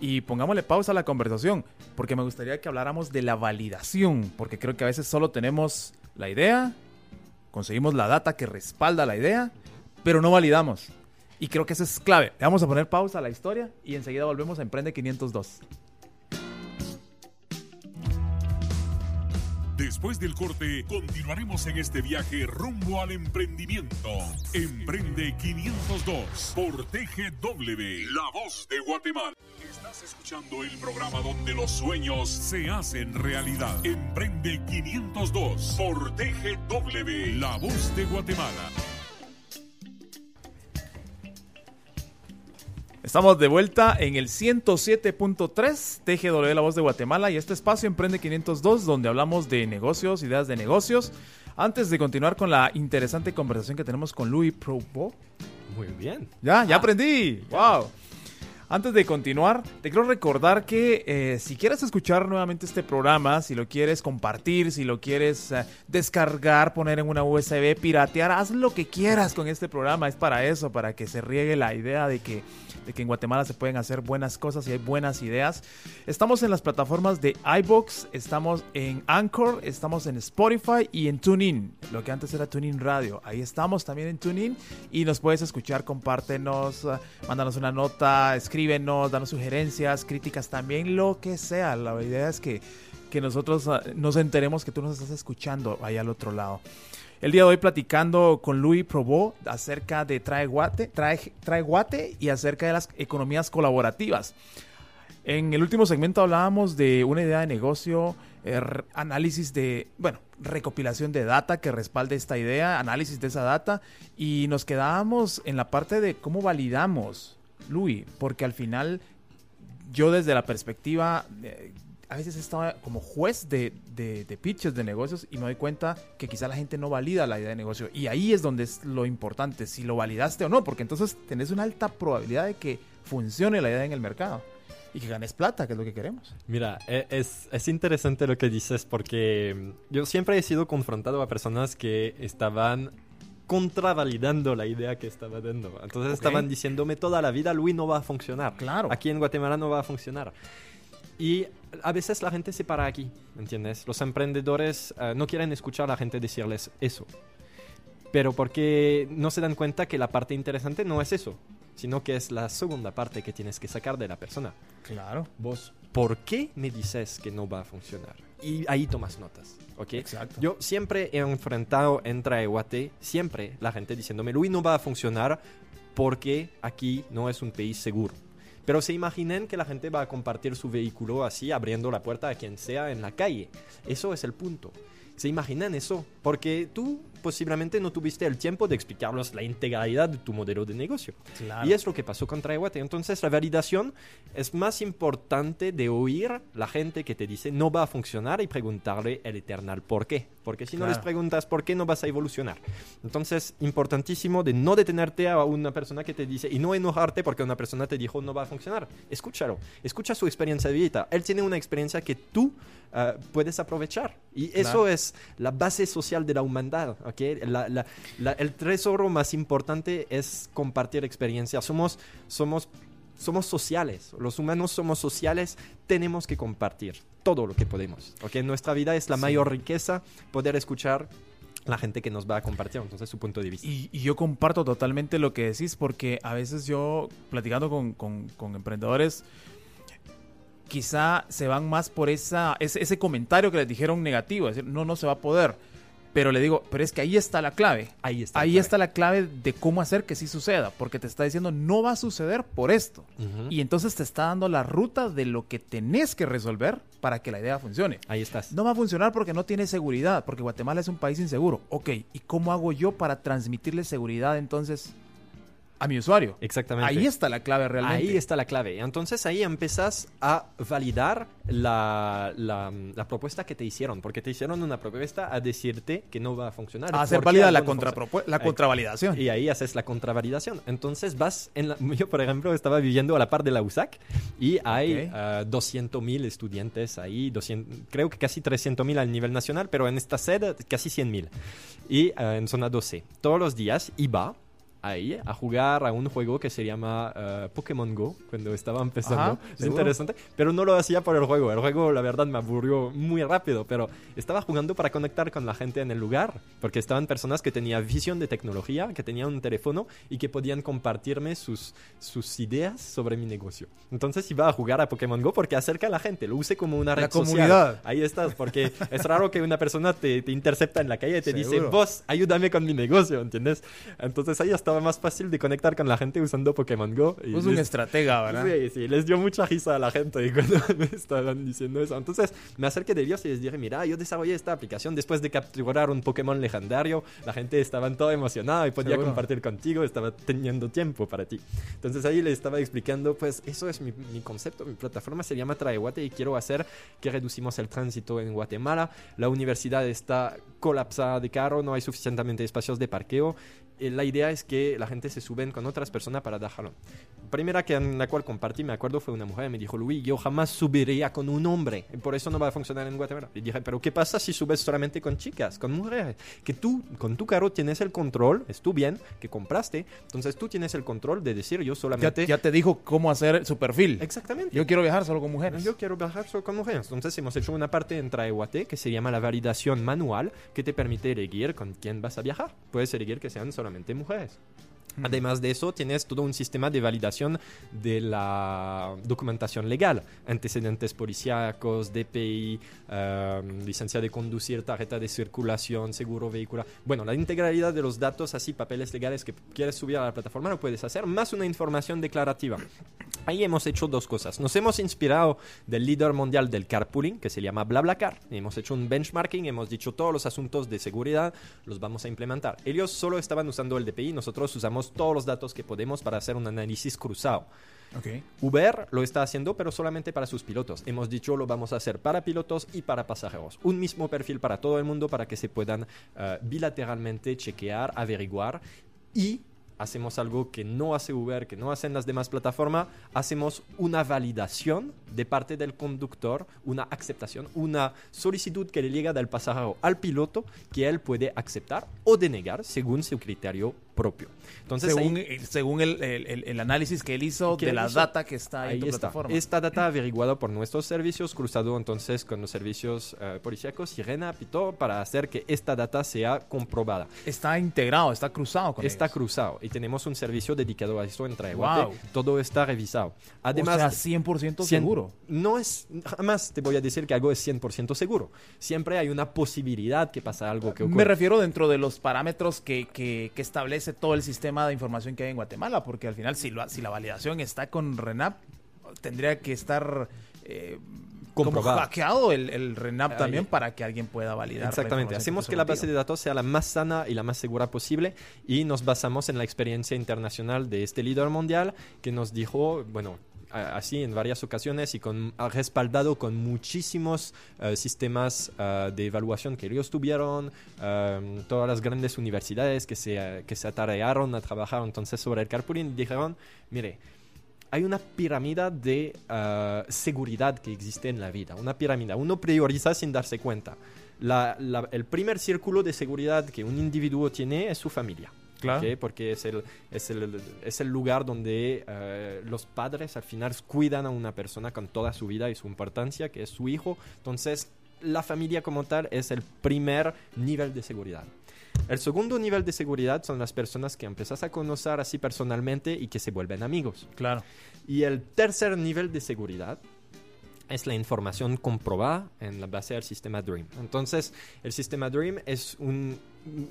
Y pongámosle pausa a la conversación, porque me gustaría que habláramos de la validación, porque creo que a veces solo tenemos la idea, conseguimos la data que respalda la idea, pero no validamos. Y creo que eso es clave. Vamos a poner pausa a la historia y enseguida volvemos a Emprende 502. Después del corte, continuaremos en este viaje rumbo al emprendimiento. Emprende 502 por TGW, La Voz de Guatemala. Estás escuchando el programa donde los sueños se hacen realidad. Emprende 502 por TGW, La Voz de Guatemala. Estamos de vuelta en el 107.3 TGW La Voz de Guatemala y este espacio Emprende 502 donde hablamos de negocios, ideas de negocios. Antes de continuar con la interesante conversación que tenemos con Louis Provo. Muy bien. Ya, ya aprendí. Wow. Antes de continuar, te quiero recordar que eh, si quieres escuchar nuevamente este programa, si lo quieres compartir, si lo quieres eh, descargar, poner en una USB, piratear, haz lo que quieras con este programa. Es para eso, para que se riegue la idea de que, de que en Guatemala se pueden hacer buenas cosas y hay buenas ideas. Estamos en las plataformas de iBox, estamos en Anchor, estamos en Spotify y en TuneIn, lo que antes era TuneIn Radio. Ahí estamos también en TuneIn y nos puedes escuchar, compártenos, eh, mándanos una nota, escríbenos danos sugerencias, críticas también, lo que sea. La idea es que, que nosotros ah, nos enteremos que tú nos estás escuchando allá al otro lado. El día de hoy platicando con Luis Probó acerca de Trae Guate, y acerca de las economías colaborativas. En el último segmento hablábamos de una idea de negocio, eh, análisis de, bueno, recopilación de data que respalde esta idea, análisis de esa data y nos quedábamos en la parte de cómo validamos, Luis, porque al final yo desde la perspectiva, a veces estaba como juez de, de, de, pitches de negocios y me doy cuenta que quizá la gente no valida la idea de negocio y ahí es donde es lo importante, si lo validaste o no, porque entonces tenés una alta probabilidad de que funcione la idea en el mercado y que ganes plata, que es lo que queremos. Mira, e, es, es, interesante lo que dices porque mm, yo siempre he sido confrontado a personas que estaban contravalidando la idea que estaba dando. Entonces estaban diciéndome toda la vida, Luis no va a funcionar. Claro. Aquí en Guatemala no va a funcionar. Y a veces la gente se para aquí, ¿me entiendes? Los emprendedores uh, no quieren escuchar a la gente decirles eso. Pero porque no se dan cuenta que la parte interesante no es eso sino que es la segunda parte que tienes que sacar de la persona. Claro. Vos, ¿por qué me dices que no va a funcionar? Y ahí tomas notas, ¿ok? Exacto. Yo siempre he enfrentado en Traehuate, siempre la gente diciéndome, Luis, no va a funcionar porque aquí no es un país seguro. Pero se imaginen que la gente va a compartir su vehículo así, abriendo la puerta a quien sea en la calle. Eso es el punto. ¿Se imaginan eso? Porque tú posiblemente no tuviste el tiempo de explicarles la integralidad de tu modelo de negocio. Y es lo que pasó con Traewate. Entonces la validación es más importante de oír la gente que te dice no va a funcionar y preguntarle el eternal por qué. Porque si no les preguntas por qué no vas a evolucionar. Entonces, importantísimo de no detenerte a una persona que te dice y no enojarte porque una persona te dijo no va a funcionar. Escúchalo, escucha su experiencia de vida. Él tiene una experiencia que tú uh, puedes aprovechar. Y eso es la base social de la humanidad. el tesoro más importante es compartir experiencias. Somos, somos, somos sociales. Los humanos somos sociales. Tenemos que compartir todo lo que podemos. ¿okay? Nuestra vida es la mayor riqueza. Poder escuchar la gente que nos va a compartir entonces su punto de vista. Y, yo comparto totalmente lo que decís porque a veces yo platicando con, con emprendedores quizá se van más por esa, ese, ese comentario que les dijeron negativo, es decir, no, no se va a poder. Pero le digo, pero es que ahí está la clave. Ahí está. Ahí la está la clave de cómo hacer que sí suceda, porque te está diciendo no va a suceder por esto. Y entonces te está dando la ruta de lo que tenés que resolver para que la idea funcione. Ahí estás. No va a funcionar porque no tiene seguridad, porque Guatemala es un país inseguro. Ok, ¿y cómo hago yo para transmitirle seguridad entonces a mi usuario. Exactamente. Ahí está la clave realmente. Ahí está la clave. Entonces ahí empiezas a validar la, la, propuesta que te hicieron, porque te hicieron una propuesta a decirte que no va a funcionar. A hacer válida la, la contravalidación. Y ahí haces la contravalidación. Entonces vas en la, Yo, por ejemplo, estaba viviendo a la par de la USAC y hay 200.000 ah, estudiantes ahí, 200, creo que casi 300.000 a nivel nacional, pero en esta sede casi 100.000. Y ah, en zona 12. Todos los días iba ahí a jugar a un juego que se llama uh, Pokémon Go cuando estaba empezando. es interesante, pero no lo hacía por el juego. El juego, la verdad, me aburrió muy rápido, pero estaba jugando para conectar con la gente en el lugar, porque estaban personas que tenían visión de tecnología, que tenían un teléfono y que podían compartirme sus, sus ideas sobre mi negocio. Entonces iba a jugar a Pokémon Go porque acerca a la gente, lo use como una red la comunidad. Ahí estás, porque es raro que una persona te, te intercepta en la calle y te dice, vos, ayúdame con mi negocio, ¿entiendes? Entonces ahí está más fácil de conectar con la gente usando Pokémon Go. Y es un estratega, ¿verdad? Sí, sí, les dio mucha risa a la gente cuando me estaban diciendo eso. Entonces me acerqué de Dios y les dije, mira, yo desarrollé esta aplicación después de capturar un Pokémon legendario. La gente estaba toda emocionada y podía compartir contigo, estaba teniendo tiempo para ti. Entonces ahí les estaba explicando, pues eso es mi, mi concepto, mi plataforma se llama Traeguate y quiero hacer que reducimos el tránsito en Guatemala. La universidad está colapsada de carro, no hay suficientemente espacios de parqueo la idea es que la gente se suben con otras personas para dejarlo. Primera que en la cual compartí, me acuerdo, fue una mujer me dijo, Luis, yo jamás subiría con un hombre, y por eso no va a funcionar en Guatemala. Y dije, pero ¿qué pasa si subes solamente con chicas, con mujeres? Que tú, con tu carro, tienes el control, es tu bien, que compraste, entonces tú tienes el control de decir, yo solamente... Ya te, dijo cómo hacer su perfil. Exactamente. Yo quiero viajar solo con mujeres. Yo quiero viajar solo con mujeres. Entonces hemos hecho una parte en Traehuate que se llama la validación manual, que te permite elegir con quién vas a viajar. Puedes elegir que sean solamente mujeres. Además de eso, tienes todo un sistema de validación de la documentación legal, antecedentes policíacos, DPI, em, licencia de conducir, tarjeta de circulación, seguro vehicular. Bueno, la integralidad de los datos, así papeles legales que quieres subir a la plataforma, lo puedes hacer, más una información declarativa. Ahí hemos hecho dos cosas. Nos hemos inspirado del líder mundial del carpooling, que se llama BlaBlaCar. Hemos hecho un benchmarking, hemos dicho todos los asuntos de seguridad los vamos a implementar. Ellos solo estaban usando el DPI, nosotros usamos todos los datos que podemos para hacer un análisis cruzado. Okay. Uber lo está haciendo, pero solamente para sus pilotos. Hemos dicho lo vamos a hacer para pilotos y para pasajeros. Un mismo perfil para todo el mundo para que se puedan eh, bilateralmente chequear, averiguar y hacemos algo que no hace Uber, que no hacen las demás plataformas, hacemos una validación de parte del conductor, una aceptación, una solicitud que le llega del pasajero al piloto que él puede aceptar o denegar según su criterio propio. Entonces, según, según el, el, el, análisis que él hizo de la data que está ahí en tu está. plataforma. Esta data averiguada por nuestros servicios, cruzado entonces con los servicios uh, policíacos y Pito para hacer que esta data sea comprobada. Está integrado, está cruzado con Está ellos. cruzado y tenemos un servicio dedicado a eso en Traeguate. Wow. Todo está revisado. Además, o sea, 100% seguro. No es, jamás te voy a decir que algo es 100% seguro. Siempre hay una posibilidad que pasa algo que ocurre. Me refiero dentro de los parámetros que, que, que establece todo el sistema de información que hay en Guatemala, porque al final si, lo, si la validación está con RENAP, tendría que estar eh, como hackeado el, el RENAP también para que alguien pueda validar. Exactamente, hacemos que la base de datos sea la más sana y la más segura posible y nos basamos en la experiencia internacional de este líder mundial que nos dijo, bueno, así en varias ocasiones y con, respaldado con muchísimos uh, sistemas uh, de evaluación que ellos tuvieron, um, todas las grandes universidades que se, que se atarearon a trabajar entonces sobre el carpooling dijeron, mire, hay una pirámide de uh, seguridad que existe en la vida, una pirámide, uno prioriza sin darse cuenta. La, la, el primer círculo de seguridad que un individuo tiene es su familia. Claro. Porque es el, es, el, es el lugar donde uh, los padres al final cuidan a una persona con toda su vida y su importancia, que es su hijo. Entonces, la familia como tal es el primer nivel de seguridad. El segundo nivel de seguridad son las personas que empiezas a conocer así personalmente y que se vuelven amigos. Claro. Y el tercer nivel de seguridad es la información comprobada en la base del sistema DREAM. Entonces, el sistema DREAM es un,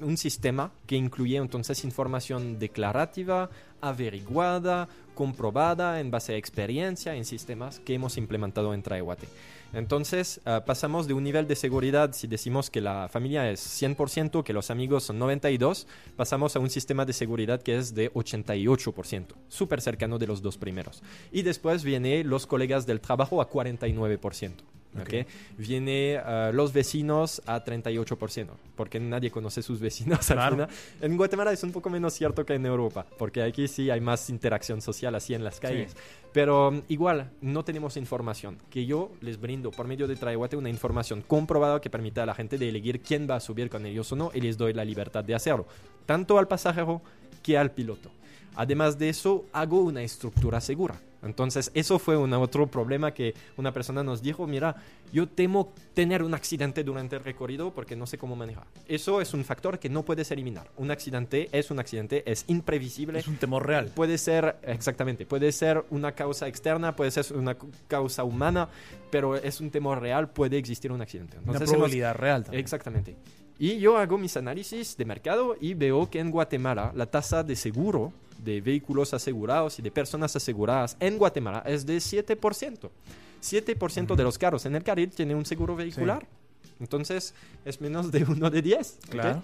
un sistema que incluye entonces información declarativa, averiguada, comprobada en base a experiencia en sistemas que hemos implementado en Traewate. Entonces, uh, pasamos de un nivel de seguridad, si decimos que la familia es 100%, que los amigos son 92%, pasamos a un sistema de seguridad que es de 88%, súper cercano de los dos primeros. Y después viene los colegas del trabajo a 49%. Okay. Viene uh, los vecinos a 38%, porque nadie conoce sus vecinos. Claro. En Guatemala es un poco menos cierto que en Europa, porque aquí sí hay más interacción social así en las calles. Sí. Pero um, igual, no tenemos información. Que yo les brindo por medio de Traewate una información comprobada que permita a la gente de elegir quién va a subir con ellos o no y les doy la libertad de hacerlo, tanto al pasajero que al piloto. Además de eso, hago una estructura segura. Entonces, eso fue un otro problema que una persona nos dijo, mira, yo temo tener un accidente durante el recorrido porque no sé cómo manejar. Eso es un factor que no puedes eliminar. Un accidente es un accidente, es imprevisible. Es un temor real. Puede ser, exactamente, puede ser una causa externa, puede ser una causa humana, pero es un temor real, puede existir un accidente. Entonces, una probabilidad hemos, real también. Exactamente. Y yo hago mis análisis de mercado y veo que en Guatemala la tasa de seguro de vehículos asegurados y de personas aseguradas en Guatemala es de 7%. 7% uh -huh. de los carros en el carril tienen un seguro vehicular. Sí. Entonces es menos de uno de 10. Claro. ¿okay?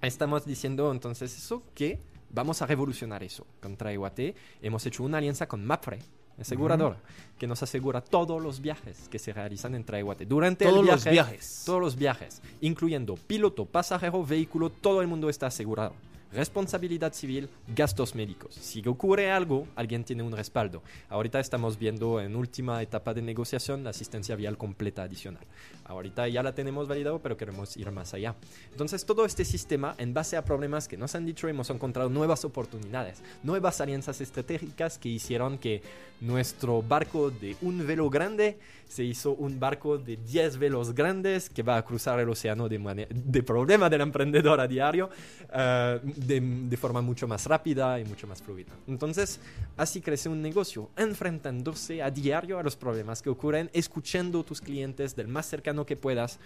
Estamos diciendo entonces eso que vamos a revolucionar eso. Contra Iguate hemos hecho una alianza con Mapfre, aseguradora, uh -huh. que nos asegura todos los viajes que se realizan en Traiguate. Durante todos el viaje, los viajes. Todos los viajes, incluyendo piloto, pasajero, vehículo, todo el mundo está asegurado. Responsabilidad civil, gastos médicos. Si ocurre algo, alguien tiene un respaldo. Ahorita estamos viendo en última etapa de negociación la asistencia vial completa adicional. Ahorita ya la tenemos validado, pero queremos ir más allá. Entonces, todo este sistema, en base a problemas que nos han dicho, hemos encontrado nuevas oportunidades, nuevas alianzas estratégicas que hicieron que nuestro barco de un velo grande se hizo un barco de 10 velos grandes que va a cruzar el océano de, de problema del emprendedor a diario, uh, de, forma mucho más rápida y mucho más fluida. Entonces, así crece un negocio, enfrentándose a diario a los problemas que ocurren, escuchando a tus clientes del más cercano que puedas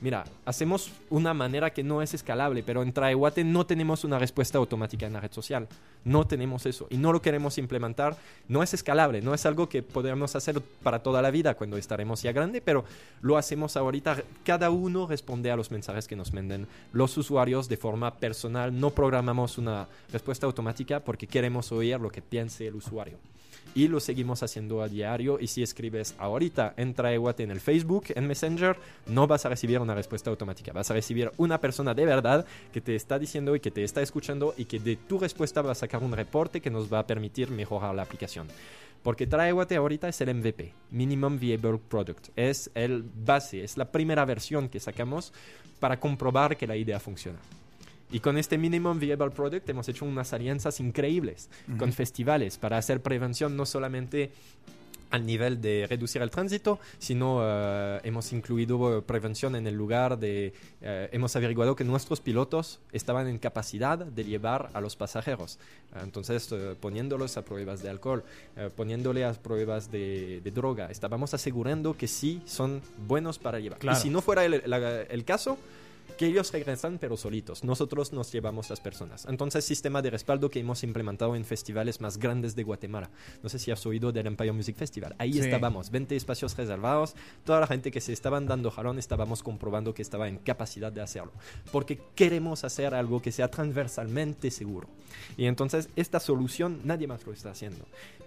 mira, hacemos una manera que no es escalable, pero en Traewate no tenemos una respuesta automática en la red social. No tenemos eso y no lo queremos implementar. No es escalable, no es algo que podamos hacer para toda la vida cuando estaremos ya grande, pero lo hacemos ahorita. Cada uno responde a los mensajes que nos manden los usuarios de forma personal. No programamos una respuesta automática porque queremos oír lo que piense el usuario y lo seguimos haciendo a diario. Y si escribes ahorita entra Traewate en el Facebook, en Messenger, no vas a recibir una respuesta automática. Vas a recibir una persona de verdad que te está diciendo y que te está escuchando y que de tu respuesta va a sacar un reporte que nos va a permitir mejorar la aplicación. Porque Traewate ahorita es el MVP, Minimum Viable Product. Es el base, es la primera versión que sacamos para comprobar que la idea funciona. Y con este Minimum Viable Product hemos hecho unas alianzas increíbles con festivales para hacer prevención no solamente al nivel de reducir el tránsito, sino eh, hemos incluido prevención en el lugar de... Eh, hemos averiguado que nuestros pilotos estaban en capacidad de llevar a los pasajeros. entonces, eh, poniéndolos a pruebas de alcohol, poniéndole a pruebas de, droga, estábamos asegurando que sí son buenos para llevar. Y si no fuera el, el caso, que ellos regresan pero solitos. Nosotros nos llevamos las personas. Entonces, sistema de respaldo que hemos implementado en festivales más grandes de Guatemala. No sé si has oído del Empire Music Festival. Ahí estábamos, 20 espacios reservados. Toda la gente que se estaban dando jalón estábamos comprobando que estaba en capacidad de hacerlo. Porque queremos hacer algo que sea transversalmente seguro. Y entonces, esta solución nadie más lo está haciendo.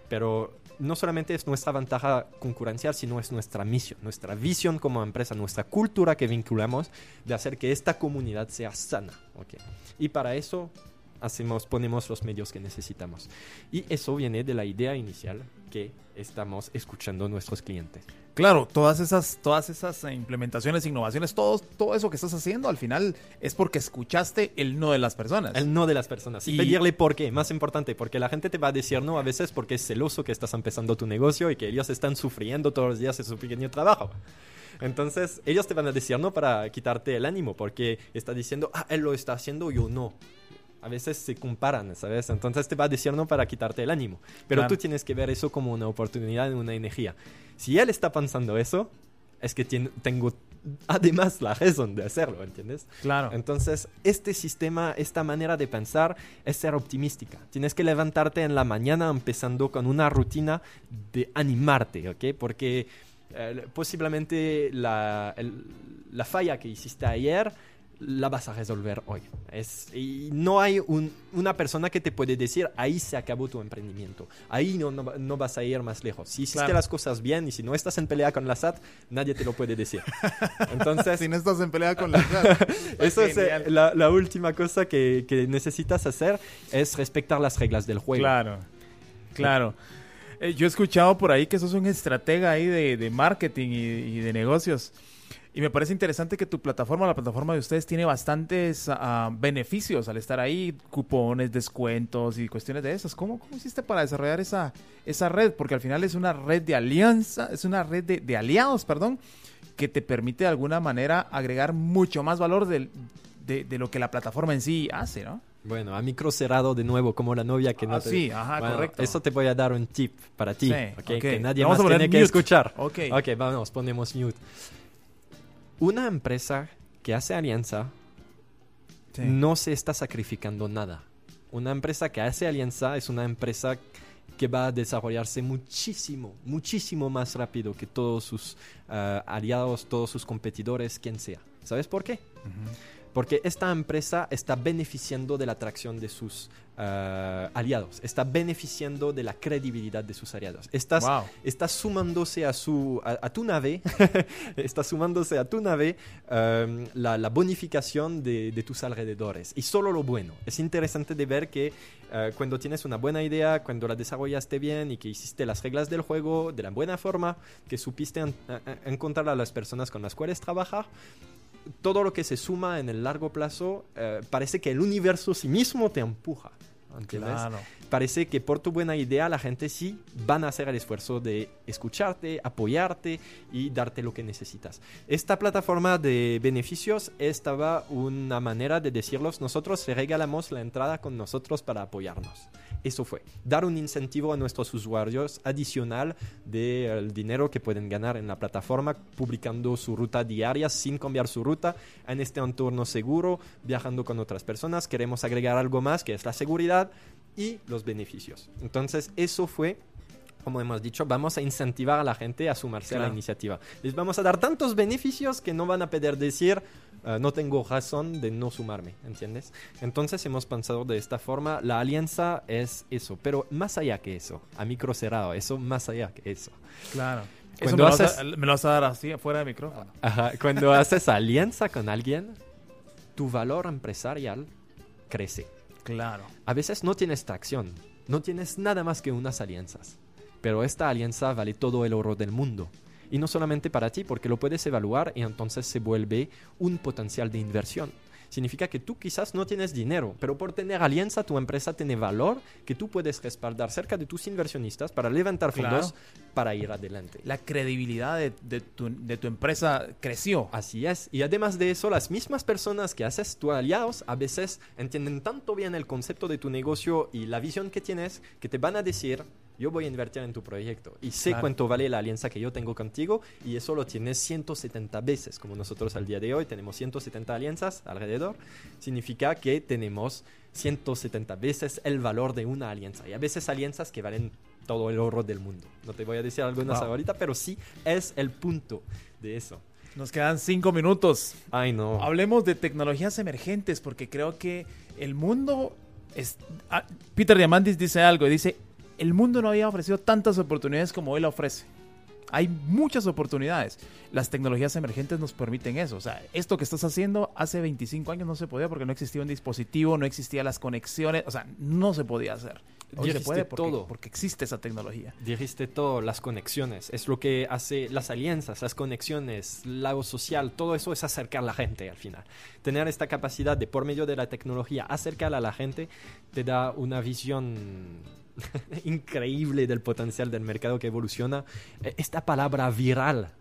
Pero no solamente es nuestra ventaja concurrencial, sino es nuestra misión, nuestra visión como empresa, nuestra cultura que vinculamos de hacer que esta comunidad sea sana. ¿okay? Y para eso hacemos, ponemos los medios que necesitamos. Y eso viene de la idea inicial que estamos escuchando nuestros clientes. Claro, todas esas, todas esas implementaciones, innovaciones, todo, todo eso que estás haciendo al final es porque escuchaste el no de las personas. El no de las personas. Y, pedirle por qué, más importante, porque la gente te va a decir no a veces porque es celoso que estás empezando tu negocio y que ellos están sufriendo todos los días en su pequeño trabajo. Entonces, ellos te van a decir no para quitarte el ánimo, porque está diciendo, ah, él lo está haciendo, yo no a veces se comparan, ¿sabes? Entonces te va a decir no para quitarte el ánimo. Pero tú tienes que ver eso como una oportunidad, una energía. Si él está pensando eso, es que tengo además la razón de hacerlo, ¿entiendes? Claro. Entonces, este sistema, esta manera de pensar es ser optimística. Tienes que levantarte en la mañana empezando con una rutina de animarte, ¿ok? Porque eh, posiblemente la, la falla que hiciste ayer la vas a resolver hoy. Es, y no hay una persona que te puede decir, ahí se acabó tu emprendimiento, ahí no, no, vas a ir más lejos. Si hiciste las cosas bien y si no estás en pelea con la SAT, nadie te lo puede decir. Entonces, si no estás en pelea con la SAT. eso es eh, la, la, última cosa que, que, necesitas hacer, es respetar las reglas del juego. Claro, claro. Eh, yo he escuchado por ahí que sos un estratega ahí de, de marketing y, y de negocios. Y me parece interesante que tu plataforma, la plataforma de ustedes, tiene bastantes ah, beneficios al estar ahí, cupones, descuentos y cuestiones de esas. ¿Cómo, cómo hiciste para desarrollar esa, esa red? Porque al final es una red de alianza, es una red de, aliados, perdón, que te permite de alguna manera agregar mucho más valor de, de, lo que la plataforma en sí hace, ¿no? Bueno, a micro cerrado de nuevo, como la novia que no ah, te... Sí, ajá, correcto. Eso te voy a dar un tip para ti, okay, que nadie más tiene que escuchar. Ok. Ok, vamos, ponemos mute una empresa que hace alianza no se está sacrificando nada. Una empresa que hace alianza es una empresa que va a desarrollarse muchísimo, muchísimo más rápido que todos sus eh, aliados, todos sus competidores, quien sea. ¿Sabes por qué? Porque esta empresa está beneficiando de la atracción de sus eh, aliados, está beneficiando de la credibilidad de sus aliados. Estás, Está sumándose a, su, a, tu nave, está sumándose a tu nave em, la, bonificación de, de, tus alrededores. Y solo lo bueno. Es interesante de ver que eh, cuando tienes una buena idea, cuando la desarrollaste bien y que hiciste las reglas del juego de la buena forma, que supiste encontrar a las personas con las cuales trabajar, todo lo que se suma en el largo plazo, eh, parece que el universo sí mismo te empuja. Parece que por tu buena idea la gente sí van a hacer el esfuerzo de escucharte, apoyarte y darte lo que necesitas. Esta plataforma de beneficios estaba una manera de decirlos, nosotros le regalamos la entrada con nosotros para apoyarnos. Eso fue, dar un incentivo a nuestros usuarios adicional del dinero que pueden ganar en la plataforma publicando su ruta diaria sin cambiar su ruta en este entorno seguro, viajando con otras personas. Queremos agregar algo más que es la seguridad y los beneficios. Entonces, eso fue como hemos dicho, vamos a incentivar a la gente a sumarse a la iniciativa. Les vamos a dar tantos beneficios que no van a poder decir, ah, no tengo razón de no sumarme, ¿entiendes? Entonces hemos pensado de esta forma, la alianza es eso, pero más allá que eso, a micro cerrado, eso más allá que eso. Claro. Eso me, lo haces... me, lo vas a dar así, fuera de micrófono. Ajá. Cuando haces alianza con alguien, tu valor empresarial crece. Claro. A veces no tienes tracción, no tienes nada más que unas alianzas pero esta alianza vale todo el oro del mundo. Y no solamente para ti, porque lo puedes evaluar y entonces se vuelve un potencial de inversión. Significa que tú quizás no tienes dinero, pero por tener alianza tu empresa tiene valor que tú puedes respaldar cerca de tus inversionistas para levantar fondos para ir adelante. La credibilidad de, tu, de, tu, empresa creció. Así es. Y además de eso, las mismas personas que haces tu aliados a veces entienden tanto bien el concepto de tu negocio y la visión que tienes que te van a decir yo voy a invertir en tu proyecto y sé cuánto vale la alianza que yo tengo contigo y eso lo tienes 170 veces, como nosotros al día de hoy tenemos 170 alianzas alrededor, significa que tenemos 170 veces el valor de una alianza y a veces alianzas que valen todo el oro del mundo. No te voy a decir algunas ahorita, pero sí es el punto de eso. Nos quedan cinco minutos. Ay, no. Hablemos de tecnologías emergentes porque creo que el mundo... Es... Ah, Peter Diamandis dice algo, dice, el mundo no había ofrecido tantas oportunidades como hoy la ofrece. Hay muchas oportunidades. Las tecnologías emergentes nos permiten eso. O sea, esto que estás haciendo hace 25 años no se podía porque no existía un dispositivo, no existían las conexiones. O sea, no se podía hacer. Hoy se puede porque, todo. porque existe esa tecnología. Dijiste todo, las conexiones. Es lo que hace las alianzas, las conexiones, lago social, todo eso es acercar a la gente al final. Tener esta capacidad de, por medio de la tecnología, acercar a la gente, te da una visión increíble del potencial del mercado que evoluciona. E, esta palabra viral,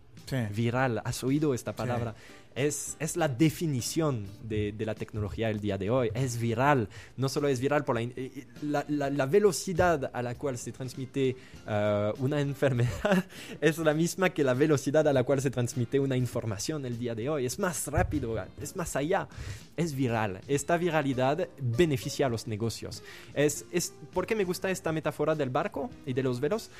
viral, ¿has oído esta palabra? es, es la definición de, de, la tecnología del día de hoy. Es viral. No solo es viral por la, eh, la, la, velocidad a la cual se transmite uh, una enfermedad, es la misma que la velocidad a la cual se transmite una información el día de hoy. Es más rápido, es más allá. Es viral. Esta viralidad beneficia a los negocios. Es, es, ¿Por qué me gusta esta metáfora del barco y de los velos?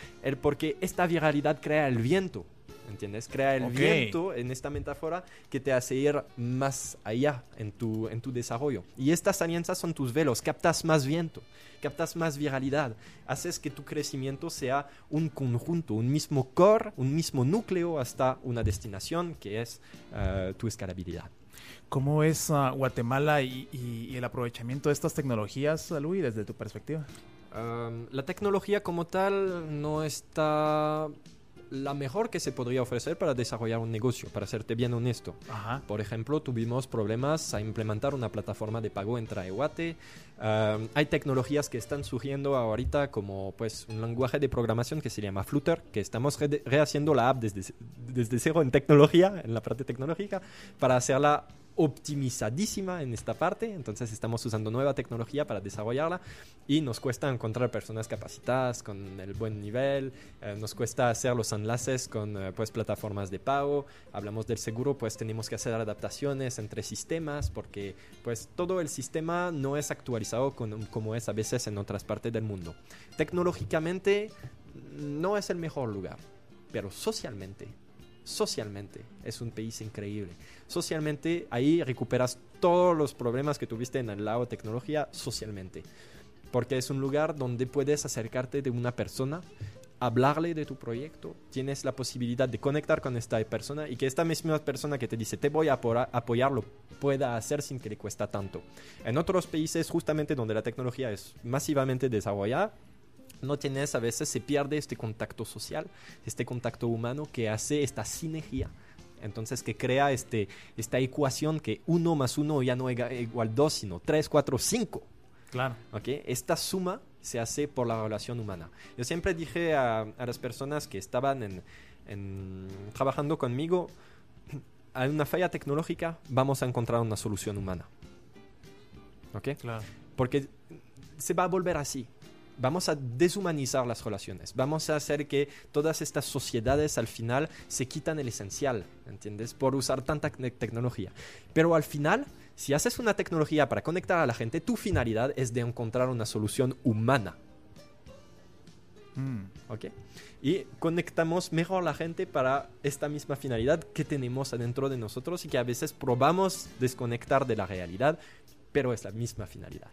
Porque esta viralidad crea el viento. ¿Entiendes? Crea el viento en esta metáfora que te hace ir más allá en tu, en tu desarrollo. Y estas alianzas son tus velos, captas más viento, captas más viralidad, haces que tu crecimiento sea un conjunto, un mismo core, un mismo núcleo hasta una destinación que es eh, tu escalabilidad. ¿Cómo es ah, Guatemala y, el aprovechamiento de estas tecnologías, Luis, desde tu perspectiva? la tecnología como tal no está la mejor que se podría ofrecer para desarrollar un negocio, para serte bien honesto. Por ejemplo, tuvimos problemas a implementar una plataforma de pago en Traewate. hay tecnologías que están surgiendo ahorita como pues un lenguaje de programación que se llama Flutter, que estamos rehaciendo la app desde, desde cero en tecnología, en la parte tecnológica, para hacerla optimizadísima en esta parte, entonces estamos usando nueva tecnología para desarrollarla y nos cuesta encontrar personas capacitadas con el buen nivel, eh, nos cuesta hacer los enlaces con eh, pues plataformas de pago, hablamos del seguro, pues tenemos que hacer adaptaciones entre sistemas porque pues todo el sistema no es actualizado como es a veces en otras partes del mundo. Tecnológicamente no es el mejor lugar, pero socialmente socialmente es un país increíble. Socialmente ahí recuperas todos los problemas que tuviste en el lado de tecnología socialmente. Porque es un lugar donde puedes acercarte de una persona, hablarle de tu proyecto, tienes la posibilidad de conectar con esta persona y que esta misma persona que te dice te voy a apoyar lo pueda hacer sin que le cuesta tanto. En otros países justamente donde la tecnología es masivamente desarrollada, no tienes, a veces se pierde este contacto social, este contacto humano que hace esta sinergia. Entonces que crea este, esta ecuación que uno más uno ya no es igual dos, sino tres, cuatro, cinco. Claro. ¿okay? Esta suma se hace por la relación humana. Yo siempre dije a, las personas que estaban en, trabajando conmigo, hay una falla tecnológica, vamos a encontrar una solución humana. ¿Ok? Claro. Porque se va a volver así. Vamos a deshumanizar las relaciones. Vamos a hacer que todas estas sociedades al final se quitan el esencial, ¿entiendes? Por usar tanta tecnología. Pero al final, si haces una tecnología para conectar a la gente, tu finalidad es de encontrar una solución humana. Mm. ¿Ok? Y conectamos mejor a la gente para esta misma finalidad que tenemos adentro de nosotros y que a veces probamos desconectar de la realidad, pero es la misma finalidad.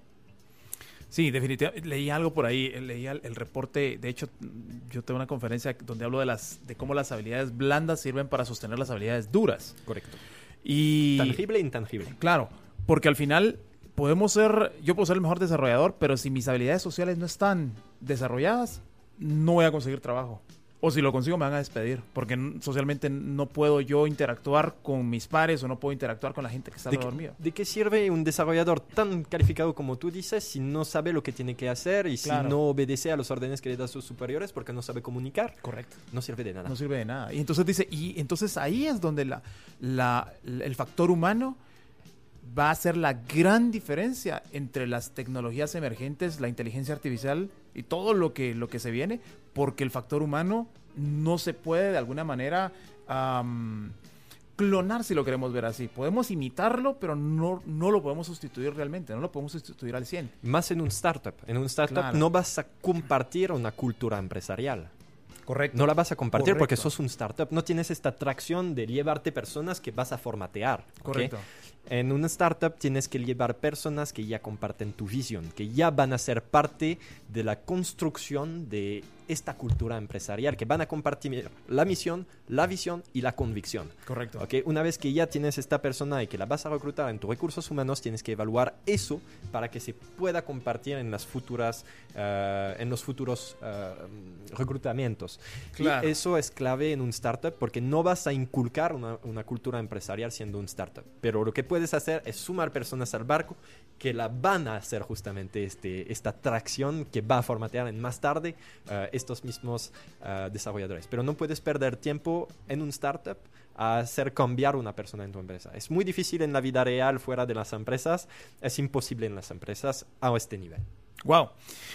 Sí, definitivamente. Leí algo por ahí, leí el, reporte. De hecho, yo tengo una conferencia donde hablo de las de cómo las habilidades blandas sirven para sostener las habilidades duras. Correcto. Y tangible e intangible. Claro, porque al final podemos ser, yo puedo ser el mejor desarrollador, pero si mis habilidades sociales no están desarrolladas, no voy a conseguir trabajo. O si lo consigo me van a despedir, porque socialmente no puedo yo interactuar con mis pares o no puedo interactuar con la gente que está dormida. ¿De qué sirve un desarrollador tan calificado como tú dices si no sabe lo que tiene que hacer y si no obedece a los órdenes que le da sus superiores porque no sabe comunicar? Correcto. No sirve de nada. No sirve de nada. Y entonces dice, y entonces ahí es donde la, la, el factor humano va a ser la gran diferencia entre las tecnologías emergentes, la inteligencia artificial y todo lo que, lo que se viene, porque el factor humano no se puede de alguna manera clonar si lo queremos ver así. Podemos imitarlo, pero no, no lo podemos sustituir realmente, no lo podemos sustituir al 100. Más en un startup. En un startup no vas a compartir una cultura empresarial. Correcto. No la vas a compartir porque sos un startup. No tienes esta atracción de llevarte personas que vas a formatear. Correcto. En una startup tienes que llevar personas que ya comparten tu visión, que ya van a ser parte de la construcción de esta cultura empresarial, que van a compartir la misión, la visión y la convicción. Correcto. ¿Okay? Una vez que ya tienes esta persona y que la vas a reclutar en tus recursos humanos, tienes que evaluar eso para que se pueda compartir en, las futuras, eh, en los futuros uh, reclutamientos. Claro. Y eso es clave en un startup porque no vas a inculcar una, una cultura empresarial siendo un startup. Pero lo que puedes hacer es sumar personas al barco que la van a hacer justamente este, esta tracción que va a formatear en más tarde uh, estos mismos uh, desarrolladores. Pero no puedes perder tiempo en un startup a hacer cambiar una persona en tu empresa. Es muy difícil en la vida real fuera de las empresas, es imposible en las empresas a este nivel. Wow.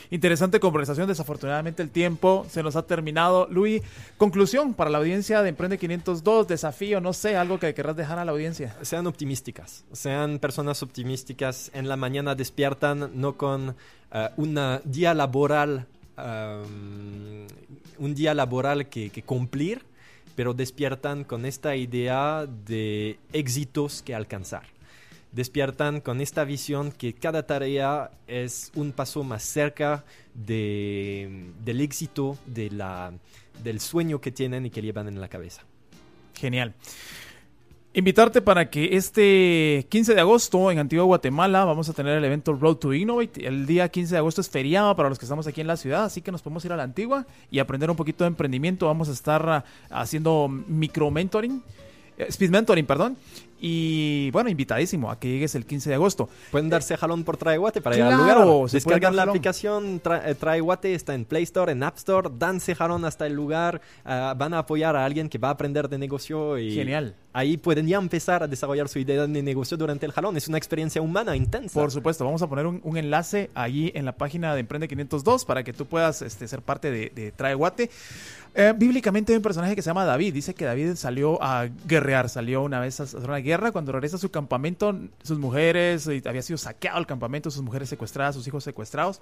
Interesante conversación. Desafortunadamente el tiempo se nos ha terminado. Luis, conclusión para la audiencia de Emprende 502, desafío, no sé, algo que querrás dejar a la audiencia. Sean optimísticas, sean personas optimísticas. En la mañana despiertan no con uh, un día laboral, un día laboral que, cumplir, pero despiertan con esta idea de éxitos que alcanzar despiertan con esta visión que cada tarea es un paso más cerca de, del éxito, del sueño que tienen y que llevan en la cabeza. Genial. Invitarte para que este 15 de agosto en Antigua Guatemala vamos a tener el evento Road to Innovate. El día 15 de agosto es feriado para los que estamos aquí en la ciudad, así que nos podemos ir a la Antigua y aprender un poquito de emprendimiento. Vamos a estar ah, haciendo micro mentoring, eh, speed mentoring, perdón, y bueno, invitadísimo a que llegues el 15 de agosto. Pueden darse jalón por Traeguate para ir al lugar. Descargan la aplicación tra eh, Traeguate, está en Play Store, en App Store. Danse jalón hasta el lugar. Ah, van a apoyar a alguien que va a aprender de negocio. Y Genial. Ahí pueden ya empezar a desarrollar su idea de negocio durante el jalón. Es una experiencia humana intensa. Por supuesto, vamos a poner un, enlace allí en la página de Emprende 502 para que tú puedas este, ser parte de, de Traeguate. Eh, bíblicamente hay un personaje que se llama David. Dice que David salió a guerrear, salió una vez a hacer una guerra. Cuando regresa a su campamento, sus mujeres, había sido saqueado el campamento, sus mujeres secuestradas, sus hijos secuestrados.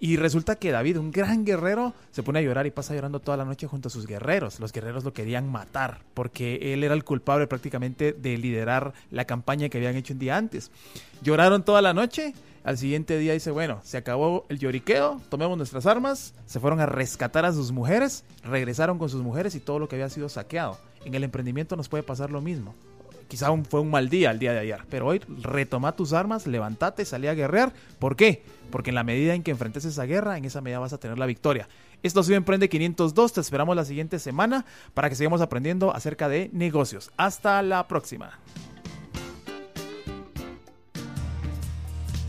Y resulta que David, un gran guerrero, se pone a llorar y pasa llorando toda la noche junto a sus guerreros. Los guerreros lo querían matar porque él era el culpable prácticamente de liderar la campaña que habían hecho un día antes. Lloraron toda la noche al siguiente día dice, bueno, se acabó el lloriqueo, tomemos nuestras armas, se fueron a rescatar a sus mujeres, regresaron con sus mujeres y todo lo que había sido saqueado. En el emprendimiento nos puede pasar lo mismo. Quizá fue un mal día el día de ayer, pero hoy retoma tus armas, levántate, salí a guerrear. ¿Por qué? Porque en la medida en que enfrentes esa guerra, en esa medida vas a tener la victoria. Esto ha sido Emprende 502, te esperamos la siguiente semana para que sigamos aprendiendo acerca de negocios. Hasta la próxima.